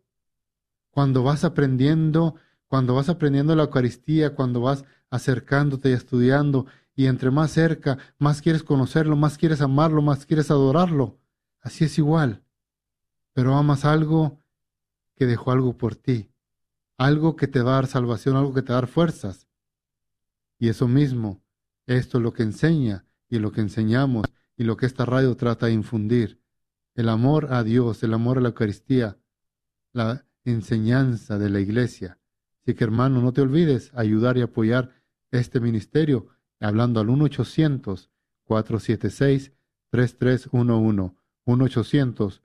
cuando vas aprendiendo, cuando vas aprendiendo la Eucaristía, cuando vas acercándote y estudiando y entre más cerca, más quieres conocerlo, más quieres amarlo, más quieres adorarlo. Así es igual. Pero amas algo que dejó algo por ti, algo que te va a dar salvación, algo que te va a dar fuerzas. Y eso mismo, esto es lo que enseña y lo que enseñamos y lo que esta radio trata de infundir. El amor a Dios, el amor a la Eucaristía, la enseñanza de la iglesia. Así que hermano, no te olvides ayudar y apoyar este ministerio hablando al 1-800-476-3311. 1-800-476-3311.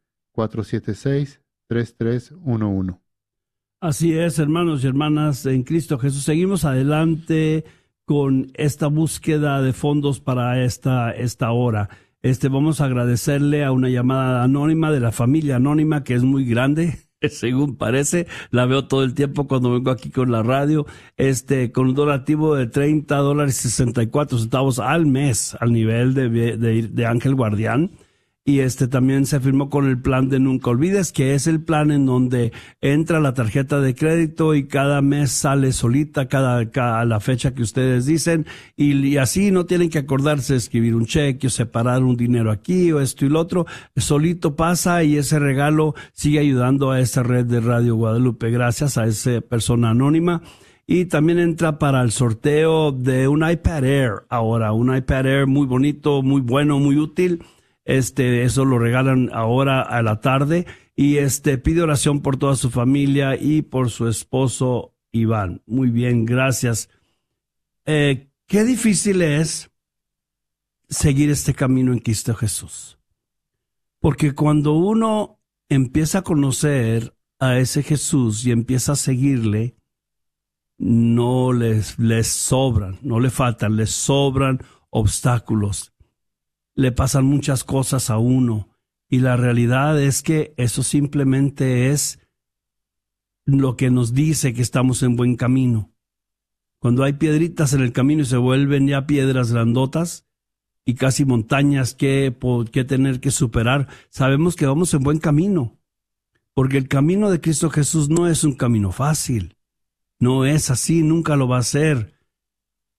Así es, hermanos y hermanas en Cristo Jesús. Seguimos adelante con esta búsqueda de fondos para esta, esta hora. Este, vamos a agradecerle a una llamada anónima de la familia anónima que es muy grande, según parece, la veo todo el tiempo cuando vengo aquí con la radio, este, con un donativo de 30 dólares y 64 centavos al mes, al nivel de, de, de Ángel Guardián y este también se firmó con el plan de Nunca Olvides, que es el plan en donde entra la tarjeta de crédito y cada mes sale solita, cada, cada la fecha que ustedes dicen, y, así no tienen que acordarse de escribir un cheque o separar un dinero aquí o esto y lo otro, solito pasa y ese regalo sigue ayudando a esta red de Radio Guadalupe, gracias a esa persona anónima. Y también entra para el sorteo de un iPad Air ahora, un iPad Air muy bonito, muy bueno, muy útil este, eso lo regalan ahora a la tarde. Y este, pide oración por toda su familia y por su esposo Iván. Muy bien, gracias. Eh, qué difícil es seguir este camino en Cristo Jesús. Porque cuando uno empieza a conocer a ese Jesús y empieza a seguirle, no les, les sobran, no le faltan, les sobran obstáculos le pasan muchas cosas a uno y la realidad es que eso simplemente es lo que nos dice que estamos en buen camino. Cuando hay piedritas en el camino y se vuelven ya piedras grandotas y casi montañas que, que tener que superar, sabemos que vamos en buen camino. Porque el camino de Cristo Jesús no es un camino fácil. No es así, nunca lo va a ser.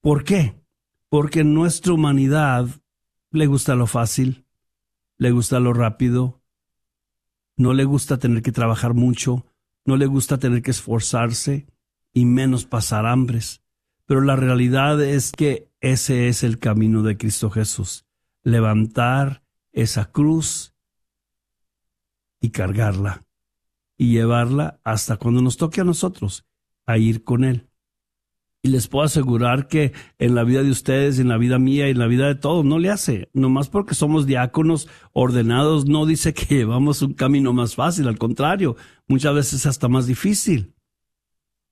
¿Por qué? Porque nuestra humanidad le gusta lo fácil, le gusta lo rápido, no le gusta tener que trabajar mucho, no le gusta tener que esforzarse y menos pasar hambres. Pero la realidad es que ese es el camino de Cristo Jesús, levantar esa cruz y cargarla y llevarla hasta cuando nos toque a nosotros a ir con Él. Y les puedo asegurar que en la vida de ustedes, en la vida mía y en la vida de todos, no le hace. Nomás porque somos diáconos ordenados, no dice que llevamos un camino más fácil. Al contrario, muchas veces hasta más difícil.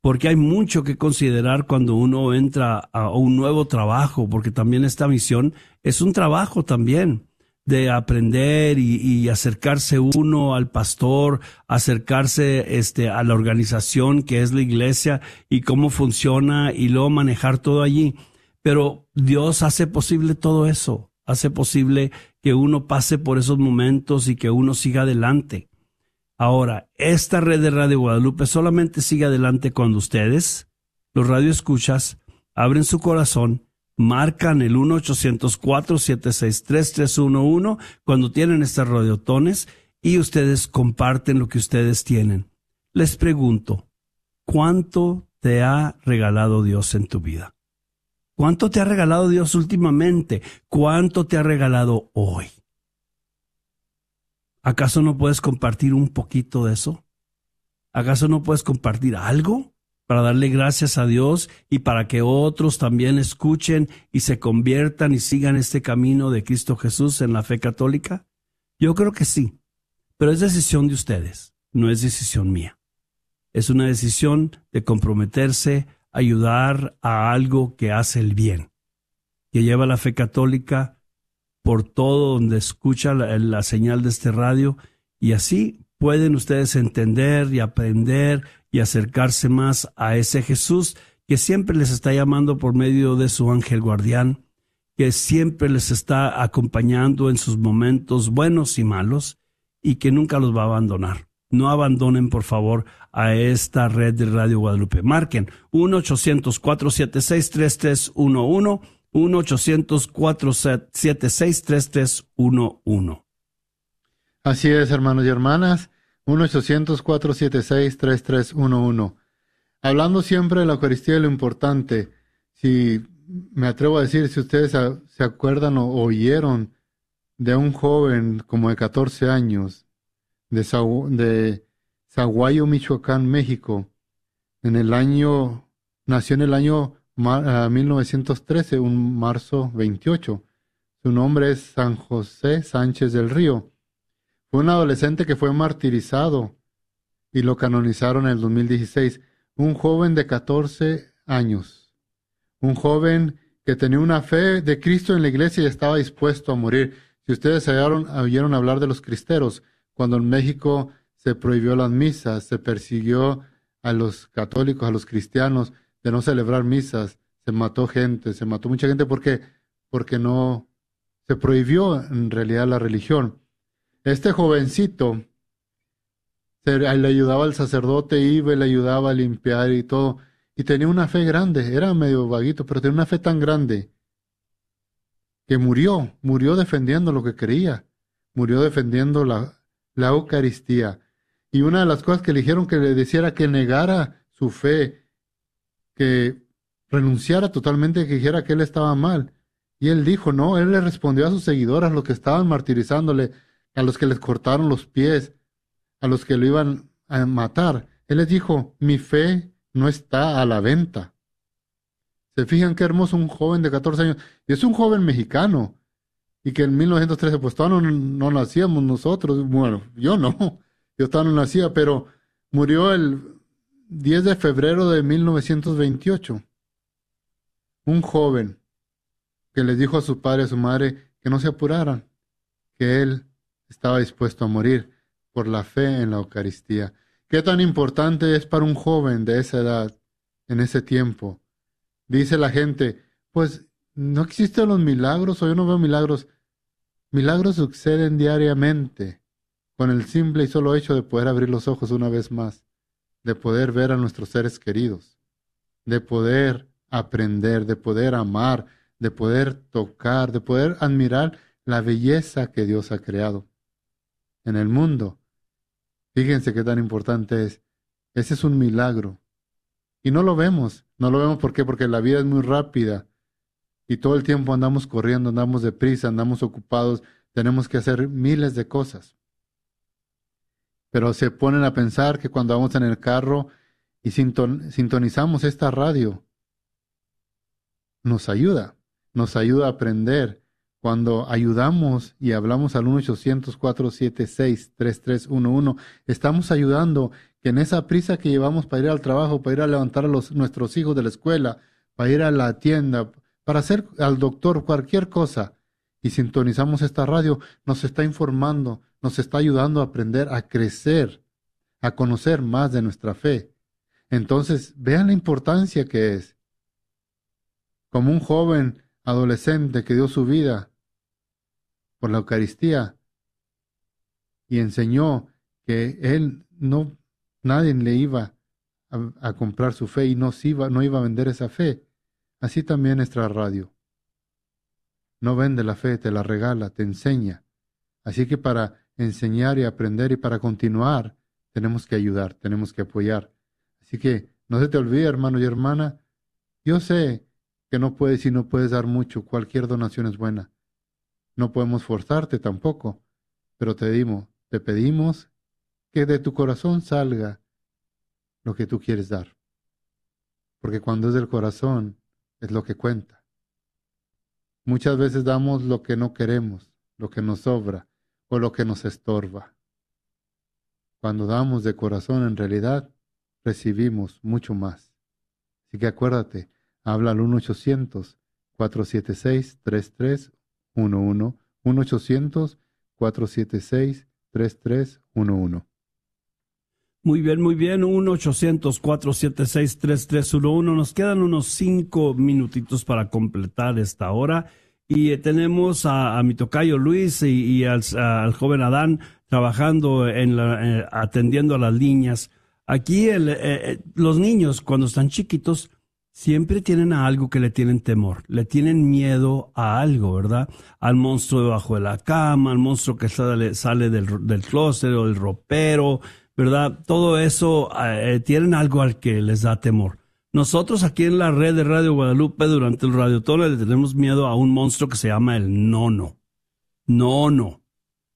Porque hay mucho que considerar cuando uno entra a un nuevo trabajo, porque también esta misión es un trabajo también de aprender y, acercarse uno al pastor, acercarse este, a la organización que es la iglesia y cómo funciona y luego manejar todo allí. Pero Dios hace posible todo eso, hace posible que uno pase por esos momentos y que uno siga adelante. Ahora, esta red de Radio Guadalupe solamente sigue adelante cuando ustedes, los radioescuchas, abren su corazón marcan el 1-800-476-3311 cuando tienen estas radiotones y ustedes comparten lo que ustedes tienen. Les pregunto, ¿cuánto te ha regalado Dios en tu vida? ¿Cuánto te ha regalado Dios últimamente? ¿Cuánto te ha regalado hoy? ¿Acaso no puedes compartir un poquito de eso? ¿Acaso no puedes compartir algo? Para darle gracias a Dios y para que otros también escuchen y se conviertan y sigan este camino de Cristo Jesús en la fe católica? Yo creo que sí, pero es decisión de ustedes, no es decisión mía. Es una decisión de comprometerse a ayudar a algo que hace el bien, que lleva la fe católica por todo donde escucha la, la señal de este radio y así pueden ustedes entender y aprender y acercarse más a ese Jesús que siempre les está llamando por medio de su ángel guardián, que siempre les está acompañando en sus momentos buenos y malos y que nunca los va a abandonar. No abandonen, por favor, a esta red de Radio Guadalupe. Marquen 1-800-476-3311, 1-800-476-3311. Así es, hermanos y hermanas. 1-800-476-3311. Hablando siempre de la Eucaristía lo importante, si me atrevo a decir, si ustedes se acuerdan o oyeron de un joven como de 14 años de, de Zaguayo, Michoacán, México, en el año, nació en el año 1913, un marzo 28. Su nombre es San José Sánchez del Río. Un adolescente que fue martirizado y lo canonizaron en el 2016. Un joven de 14 años. Un joven que tenía una fe de Cristo en la iglesia y estaba dispuesto a morir. Si ustedes oyeron hablar de los cristeros, cuando en México se prohibió las misas, se persiguió a los católicos, a los cristianos de no celebrar misas, se mató gente, se mató mucha gente porque porque no se prohibió en realidad la religión. Este jovencito le ayudaba al sacerdote, iba y le ayudaba a limpiar y todo. Y tenía una fe grande, era medio vaguito, pero tenía una fe tan grande que murió, murió defendiendo lo que creía, murió defendiendo la, la Eucaristía. Y una de las cosas que le dijeron que le decía que negara su fe, que renunciara totalmente, que dijera que él estaba mal. Y él dijo, no, él le respondió a sus seguidoras, los que estaban martirizándole, a los que les cortaron los pies, a los que lo iban a matar. Él les dijo, mi fe no está a la venta. Se fijan qué hermoso un joven de 14 años. Y es un joven mexicano. Y que en 1913, pues todavía no, nacíamos nosotros. Bueno, yo no. Yo todavía no nacía, pero murió el 10 de febrero de 1928. Un joven que les dijo a su padre y a su madre que no se apuraran, que él estaba dispuesto a morir por la fe en la Eucaristía. ¿Qué tan importante es para un joven de esa edad, en ese tiempo? Dice la gente, pues no existen los milagros o yo no veo milagros. Milagros suceden diariamente con el simple y solo hecho de poder abrir los ojos una vez más, de poder ver a nuestros seres queridos, de poder aprender, de poder amar, de poder tocar, de poder admirar la belleza que Dios ha creado en el mundo. Fíjense qué tan importante es. Ese es un milagro. Y no lo vemos. No lo vemos porque la vida es muy rápida. Y todo el tiempo andamos corriendo, andamos deprisa, andamos ocupados, tenemos que hacer miles de cosas. Pero se ponen a pensar que cuando vamos en el carro y sintonizamos esta radio, nos ayuda, nos ayuda a aprender, cuando ayudamos y hablamos al 1-800-476-3311, estamos ayudando que en esa prisa que llevamos para ir al trabajo, para ir a levantar a los, nuestros hijos de la escuela, para ir a la tienda, para hacer al doctor cualquier cosa, y sintonizamos esta radio, nos está informando, nos está ayudando a aprender a crecer, a conocer más de nuestra fe. Entonces, vean la importancia que es. Como un joven adolescente que dio su vida por la Eucaristía y enseñó que él no, nadie le iba a, comprar su fe y no, iba, no iba a vender esa fe. Así también nuestra radio. No vende la fe, te la regala, te enseña. Así que para enseñar y aprender y para continuar, tenemos que ayudar, tenemos que apoyar. Así que no se te olvide, hermano y hermana, yo sé que no puedes y no puedes dar mucho, cualquier donación es buena. No podemos forzarte tampoco, pero te dimos, te pedimos que de tu corazón salga lo que tú quieres dar. Porque cuando es del corazón es lo que cuenta. Muchas veces damos lo que no queremos, lo que nos sobra o lo que nos estorba. Cuando damos de corazón en realidad recibimos mucho más. Así que acuérdate, habla al 1 800 476 33 11 1-800-476-3311. Muy bien, muy bien. 1-800-476-3311. Nos quedan unos cinco minutitos para completar esta hora. Y eh, tenemos a, mi tocayo Luis y, al, joven Adán trabajando en la, eh, atendiendo a las líneas. Aquí el, eh, los niños, cuando están chiquitos, siempre tienen a algo que le tienen temor, le tienen miedo a algo, ¿verdad? Al monstruo debajo de la cama, al monstruo que sale, del, del closet o del ropero, ¿verdad? Todo eso eh, tienen algo al que les da temor. Nosotros aquí en la red de Radio Guadalupe durante el radiotón le tenemos miedo a un monstruo que se llama el nono. Nono.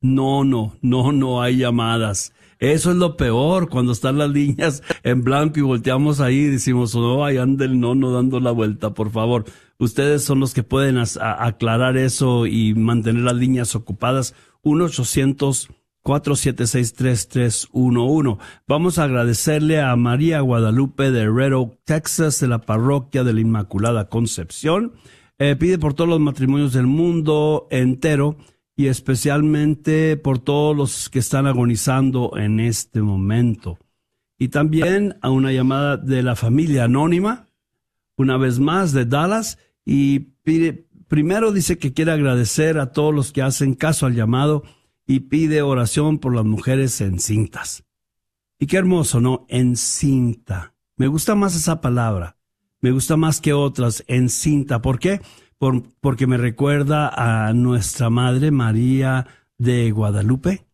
No, no, no, no hay llamadas. Eso es lo peor cuando están las líneas en blanco y volteamos ahí y decimos, no, ahí anda el nono dando la vuelta, por favor. Ustedes son los que pueden aclarar eso y mantener las líneas ocupadas. 1-800-476-3311. Vamos a agradecerle a María Guadalupe de Red Texas, de la parroquia de la Inmaculada Concepción. Eh, pide por todos los matrimonios del mundo entero y especialmente por todos los que están agonizando en este momento. Y también a una llamada de la familia anónima, una vez más de Dallas, y pide, primero dice que quiere agradecer a todos los que hacen caso al llamado y pide oración por las mujeres encintas. Y qué hermoso, ¿no? Encinta. Me gusta más esa palabra. Me gusta más que otras, encinta. ¿Por qué? Porque me recuerda a nuestra Madre María de Guadalupe,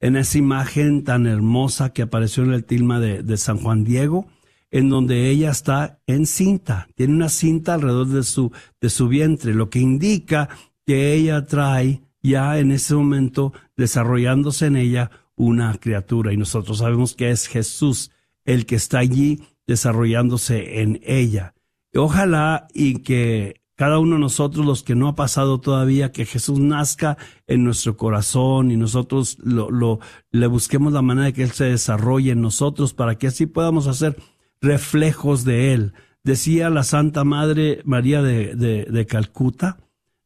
en esa imagen tan hermosa que apareció en el tilma de, San Juan Diego, en donde ella está en cinta, tiene una cinta alrededor de su, de su vientre, lo que indica que ella trae ya en ese momento desarrollándose en ella una criatura y nosotros sabemos que es Jesús el que está allí desarrollándose en ella. Ojalá y que cada uno de nosotros, los que no ha pasado todavía, que Jesús nazca en nuestro corazón y nosotros lo, lo, le busquemos la manera de que Él se desarrolle en nosotros para que así podamos hacer reflejos de Él. Decía la Santa Madre María de, de, Calcuta,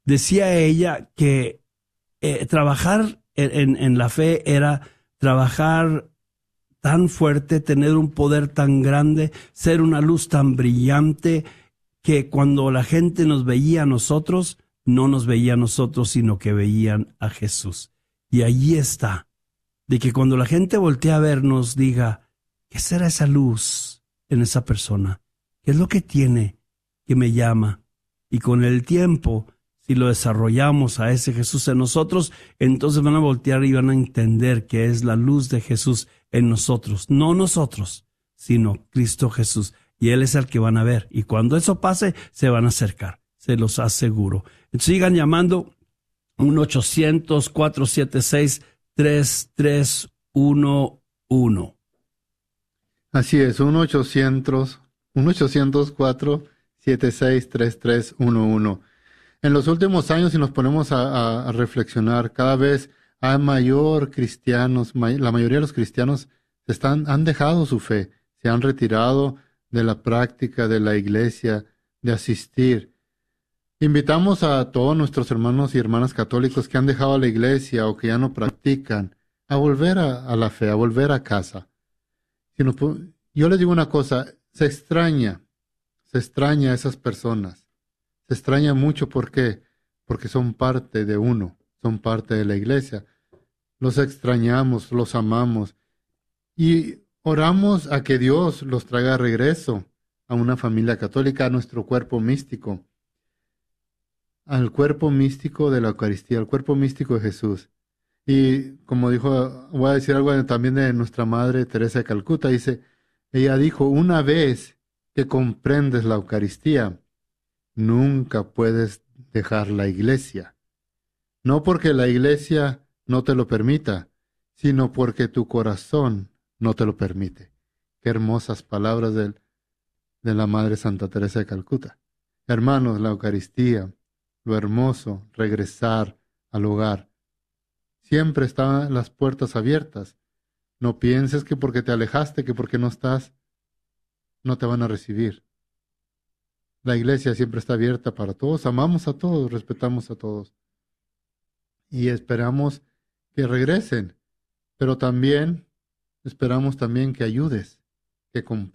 decía ella que eh, trabajar en, en la fe era trabajar tan fuerte, tener un poder tan grande, ser una luz tan brillante, que cuando la gente nos veía a nosotros, no nos veía a nosotros, sino que veían a Jesús. Y allí está, de que cuando la gente voltea a vernos, diga, ¿qué será esa luz en esa persona? ¿Qué es lo que tiene que me llama? Y con el tiempo, si lo desarrollamos a ese Jesús en nosotros, entonces van a voltear y van a entender que es la luz de Jesús en nosotros, no nosotros, sino Cristo Jesús y Él es el que van a ver. Y cuando eso pase, se van a acercar, se los aseguro. sigan llamando 1-800-476-3311. Así es, 1-800, 1-800-476-3311. En los últimos años, si nos ponemos a, reflexionar, cada vez hay mayor cristianos, la mayoría de los cristianos están, han dejado su fe, se han retirado, de la práctica de la iglesia, de asistir. Invitamos a todos nuestros hermanos y hermanas católicos que han dejado la iglesia o que ya no practican a volver a, la fe, a volver a casa. yo les digo una cosa, se extraña, se extraña a esas personas. Se extraña mucho ¿por qué? porque son parte de uno, son parte de la iglesia. Los extrañamos, los amamos. Y Oramos a que Dios los traiga regreso a una familia católica, a nuestro cuerpo místico, al cuerpo místico de la Eucaristía, al cuerpo místico de Jesús. Y como dijo, voy a decir algo también de nuestra madre Teresa de Calcuta, dice, ella dijo, una vez que comprendes la Eucaristía, nunca puedes dejar la iglesia. No porque la iglesia no te lo permita, sino porque tu corazón no te lo permite. Qué hermosas palabras de, de la Madre Santa Teresa de Calcuta. Hermanos, la Eucaristía, lo hermoso, regresar al hogar. Siempre están las puertas abiertas. No pienses que porque te alejaste, que porque no estás, no te van a recibir. La iglesia siempre está abierta para todos, amamos a todos, respetamos a todos. Y esperamos que regresen. Pero también Esperamos también que ayudes, que compartas